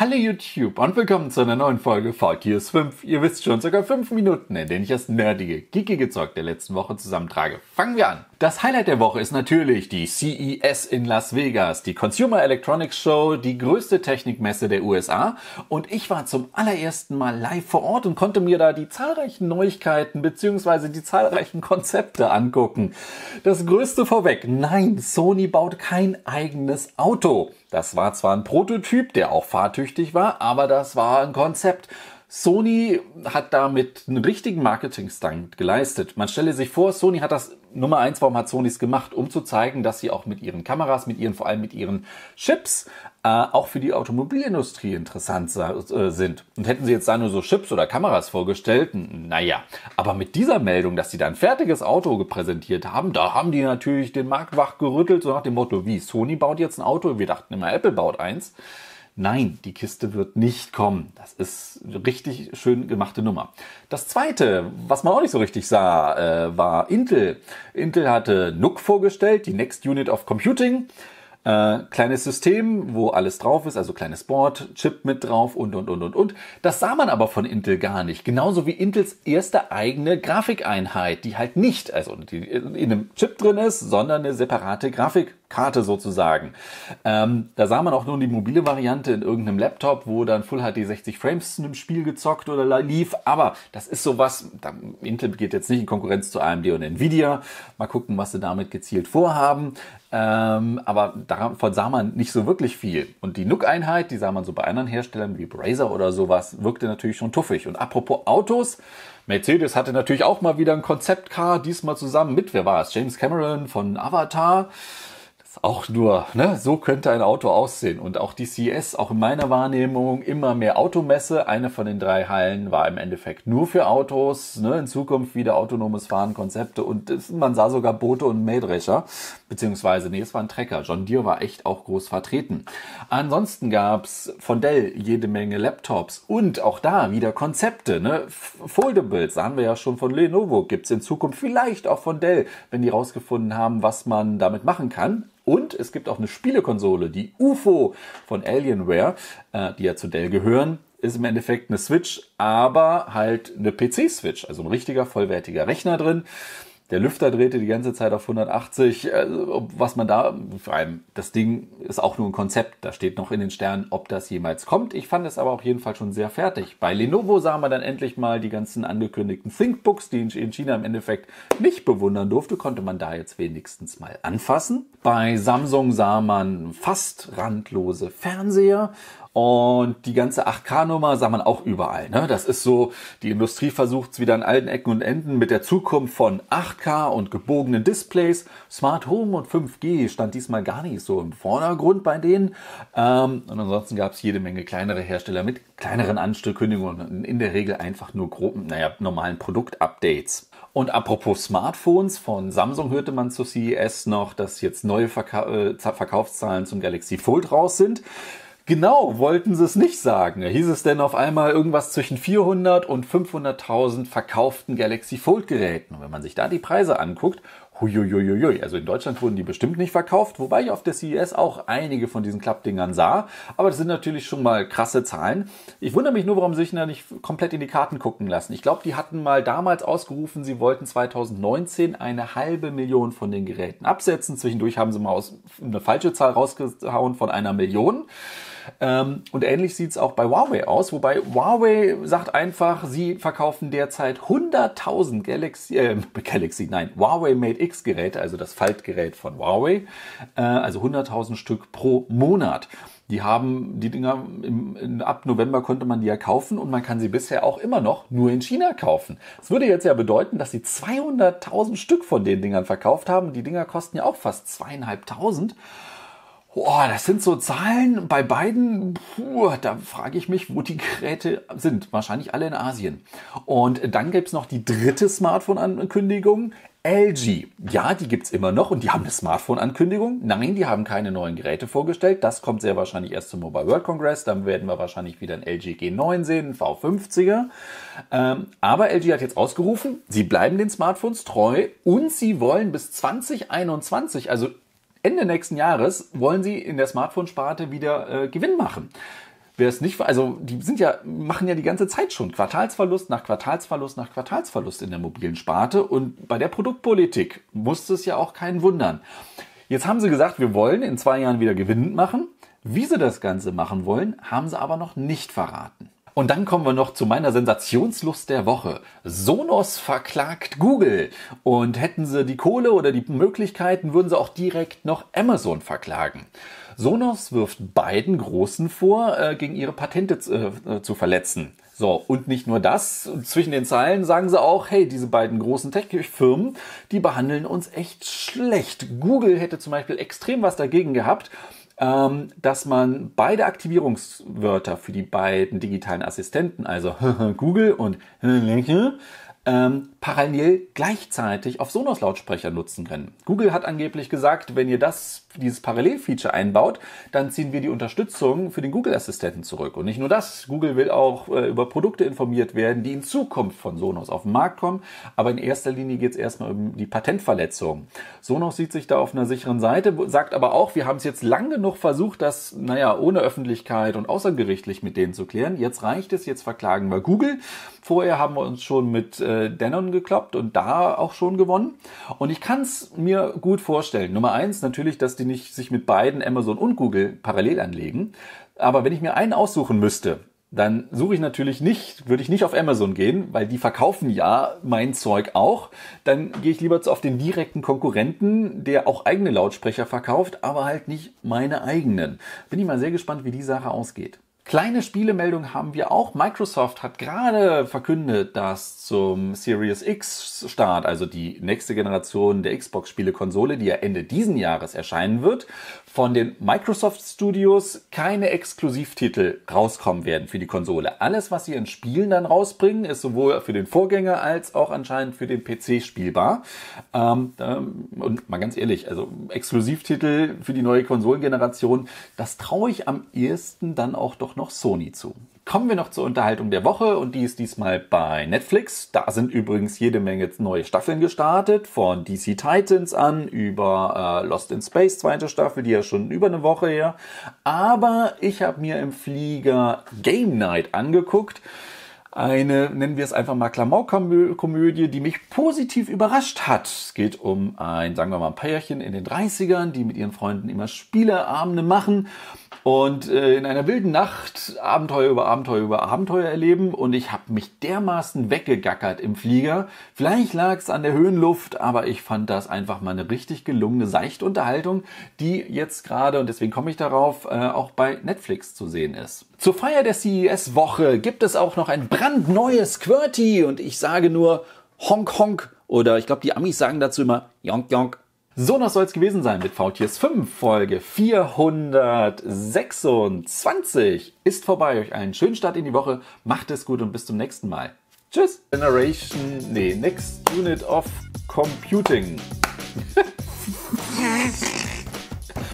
Hallo YouTube und willkommen zu einer neuen Folge VTS 5. Ihr wisst schon, sogar 5 Minuten, in denen ich das nerdige, geekige Zeug der letzten Woche zusammentrage. Fangen wir an. Das Highlight der Woche ist natürlich die CES in Las Vegas, die Consumer Electronics Show, die größte Technikmesse der USA. Und ich war zum allerersten Mal live vor Ort und konnte mir da die zahlreichen Neuigkeiten bzw. die zahlreichen Konzepte angucken. Das größte vorweg, nein, Sony baut kein eigenes Auto. Das war zwar ein Prototyp, der auch fahrtüchtig war, aber das war ein Konzept. Sony hat damit einen richtigen Marketing-Stunt geleistet. Man stelle sich vor, Sony hat das Nummer eins, warum hat Sony es gemacht? Um zu zeigen, dass sie auch mit ihren Kameras, mit ihren, vor allem mit ihren Chips, äh, auch für die Automobilindustrie interessant äh, sind. Und hätten sie jetzt da nur so Chips oder Kameras vorgestellt, naja. Aber mit dieser Meldung, dass sie da ein fertiges Auto gepräsentiert haben, da haben die natürlich den Markt wach gerüttelt, so nach dem Motto, wie, Sony baut jetzt ein Auto? Wir dachten immer, Apple baut eins. Nein, die Kiste wird nicht kommen. Das ist eine richtig schön gemachte Nummer. Das zweite, was man auch nicht so richtig sah, äh, war Intel. Intel hatte NUC vorgestellt, die Next Unit of Computing. Äh, kleines System, wo alles drauf ist, also kleines Board, Chip mit drauf und, und, und, und, und. Das sah man aber von Intel gar nicht. Genauso wie Intels erste eigene Grafikeinheit, die halt nicht, also die in einem Chip drin ist, sondern eine separate Grafik Karte sozusagen. Ähm, da sah man auch nur die mobile Variante in irgendeinem Laptop, wo dann Full HD 60 Frames in einem Spiel gezockt oder lief. Aber das ist sowas, da, Intel geht jetzt nicht in Konkurrenz zu AMD und Nvidia. Mal gucken, was sie damit gezielt vorhaben. Ähm, aber davon sah man nicht so wirklich viel. Und die NUC-Einheit, die sah man so bei anderen Herstellern wie Brazer oder sowas, wirkte natürlich schon tuffig. Und apropos Autos, Mercedes hatte natürlich auch mal wieder ein Konzeptcar, diesmal zusammen mit, wer war es? James Cameron von Avatar auch nur, ne, so könnte ein Auto aussehen. Und auch die CES, auch in meiner Wahrnehmung, immer mehr Automesse. Eine von den drei Hallen war im Endeffekt nur für Autos, ne, in Zukunft wieder autonomes Fahren, Konzepte und man sah sogar Boote und Mähdrescher, beziehungsweise, nee, es war ein Trecker. John Deere war echt auch groß vertreten. Ansonsten gab's von Dell jede Menge Laptops und auch da wieder Konzepte, ne, Foldables, haben wir ja schon von Lenovo, gibt's in Zukunft vielleicht auch von Dell, wenn die rausgefunden haben, was man damit machen kann. Und es gibt auch eine Spielekonsole, die UFO von Alienware, äh, die ja zu Dell gehören, ist im Endeffekt eine Switch, aber halt eine PC-Switch, also ein richtiger vollwertiger Rechner drin. Der Lüfter drehte die ganze Zeit auf 180. Also, was man da, vor allem, das Ding ist auch nur ein Konzept. Da steht noch in den Sternen, ob das jemals kommt. Ich fand es aber auf jeden Fall schon sehr fertig. Bei Lenovo sah man dann endlich mal die ganzen angekündigten ThinkBooks, die in China im Endeffekt nicht bewundern durfte, konnte man da jetzt wenigstens mal anfassen. Bei Samsung sah man fast randlose Fernseher und die ganze 8K-Nummer sah man auch überall. Ne? Das ist so, die Industrie versucht es wieder an allen Ecken und Enden mit der Zukunft von 8K und gebogenen Displays. Smart Home und 5G stand diesmal gar nicht so im Vordergrund bei denen. Ähm, und ansonsten gab es jede Menge kleinere Hersteller mit kleineren Anstückkündigungen und in der Regel einfach nur groben, naja, normalen Produktupdates. Und apropos Smartphones, von Samsung hörte man zu CES noch, dass jetzt neue Verka äh, Verkaufszahlen zum Galaxy Fold raus sind. Genau, wollten sie es nicht sagen. Hieß es denn auf einmal irgendwas zwischen 400 und 500.000 verkauften Galaxy Fold Geräten. Und wenn man sich da die Preise anguckt, huiuiuiui, also in Deutschland wurden die bestimmt nicht verkauft, wobei ich auf der CES auch einige von diesen Klappdingern sah. Aber das sind natürlich schon mal krasse Zahlen. Ich wundere mich nur, warum sie sich da nicht komplett in die Karten gucken lassen. Ich glaube, die hatten mal damals ausgerufen, sie wollten 2019 eine halbe Million von den Geräten absetzen. Zwischendurch haben sie mal aus, eine falsche Zahl rausgehauen von einer Million. Ähm, und ähnlich sieht es auch bei Huawei aus, wobei Huawei sagt einfach, sie verkaufen derzeit 100.000 Galaxy, äh, Galaxy, nein, Huawei Mate X Geräte, also das Faltgerät von Huawei, äh, also 100.000 Stück pro Monat. Die haben die Dinger im, in, ab November konnte man die ja kaufen und man kann sie bisher auch immer noch nur in China kaufen. Das würde jetzt ja bedeuten, dass sie 200.000 Stück von den Dingern verkauft haben. Die Dinger kosten ja auch fast zweieinhalbtausend. Boah, das sind so Zahlen bei beiden, puh, da frage ich mich, wo die Geräte sind. Wahrscheinlich alle in Asien. Und dann gibt's noch die dritte Smartphone-Ankündigung. LG, ja, die gibt's immer noch und die haben eine Smartphone-Ankündigung. Nein, die haben keine neuen Geräte vorgestellt. Das kommt sehr wahrscheinlich erst zum Mobile World Congress. Dann werden wir wahrscheinlich wieder ein LG G9 sehen, ein V50er. Ähm, aber LG hat jetzt ausgerufen, sie bleiben den Smartphones treu und sie wollen bis 2021, also Ende nächsten Jahres wollen sie in der Smartphone-Sparte wieder äh, Gewinn machen. wer es nicht, also die sind ja, machen ja die ganze Zeit schon Quartalsverlust nach Quartalsverlust nach Quartalsverlust in der mobilen Sparte und bei der Produktpolitik muss es ja auch keinen wundern. Jetzt haben sie gesagt, wir wollen in zwei Jahren wieder gewinnend machen. Wie sie das Ganze machen wollen, haben sie aber noch nicht verraten. Und dann kommen wir noch zu meiner Sensationslust der Woche. Sonos verklagt Google. Und hätten sie die Kohle oder die Möglichkeiten, würden sie auch direkt noch Amazon verklagen. Sonos wirft beiden Großen vor, äh, gegen ihre Patente äh, zu verletzen. So, und nicht nur das, zwischen den Zeilen sagen sie auch, hey, diese beiden großen Tech-Firmen, die behandeln uns echt schlecht. Google hätte zum Beispiel extrem was dagegen gehabt, dass man beide Aktivierungswörter für die beiden digitalen Assistenten, also Google und ähm, parallel gleichzeitig auf Sonos-Lautsprecher nutzen können. Google hat angeblich gesagt, wenn ihr das, dieses Parallel-Feature einbaut, dann ziehen wir die Unterstützung für den Google-Assistenten zurück. Und nicht nur das, Google will auch äh, über Produkte informiert werden, die in Zukunft von Sonos auf den Markt kommen. Aber in erster Linie geht es erstmal um die Patentverletzung. Sonos sieht sich da auf einer sicheren Seite, sagt aber auch, wir haben es jetzt lang genug versucht, das, naja, ohne Öffentlichkeit und außergerichtlich mit denen zu klären. Jetzt reicht es, jetzt verklagen wir Google. Vorher haben wir uns schon mit äh, Denon gekloppt und da auch schon gewonnen. Und ich kann es mir gut vorstellen. Nummer eins natürlich, dass die nicht sich mit beiden Amazon und Google parallel anlegen. Aber wenn ich mir einen aussuchen müsste, dann suche ich natürlich nicht, würde ich nicht auf Amazon gehen, weil die verkaufen ja mein Zeug auch. Dann gehe ich lieber auf den direkten Konkurrenten, der auch eigene Lautsprecher verkauft, aber halt nicht meine eigenen. Bin ich mal sehr gespannt, wie die Sache ausgeht. Kleine Spielemeldung haben wir auch. Microsoft hat gerade verkündet, dass zum Series X Start, also die nächste Generation der Xbox Spielekonsole, die ja Ende diesen Jahres erscheinen wird, von den Microsoft Studios keine Exklusivtitel rauskommen werden für die Konsole. Alles, was sie in Spielen dann rausbringen, ist sowohl für den Vorgänger als auch anscheinend für den PC spielbar. Ähm, und mal ganz ehrlich, also Exklusivtitel für die neue Konsolengeneration, das traue ich am ehesten dann auch doch noch Sony zu. Kommen wir noch zur Unterhaltung der Woche und die ist diesmal bei Netflix. Da sind übrigens jede Menge neue Staffeln gestartet, von DC Titans an über äh, Lost in Space, zweite Staffel, die ja schon über eine Woche her. Aber ich habe mir im Flieger Game Night angeguckt eine, nennen wir es einfach mal Klamaukkomödie, die mich positiv überrascht hat. Es geht um ein, sagen wir mal, ein Pärchen in den 30ern, die mit ihren Freunden immer Spieleabende machen und äh, in einer wilden Nacht Abenteuer über Abenteuer über Abenteuer erleben und ich habe mich dermaßen weggegackert im Flieger. Vielleicht lag es an der Höhenluft, aber ich fand das einfach mal eine richtig gelungene Seichtunterhaltung, die jetzt gerade, und deswegen komme ich darauf, äh, auch bei Netflix zu sehen ist. Zur Feier der CES-Woche gibt es auch noch ein brandneues QWERTY und ich sage nur Honk Honk oder ich glaube die Amis sagen dazu immer Yonk Yonk. So, das soll es gewesen sein mit VTS 5, Folge 426. Ist vorbei. Euch einen schönen Start in die Woche. Macht es gut und bis zum nächsten Mal. Tschüss. Generation, nee, Next Unit of Computing.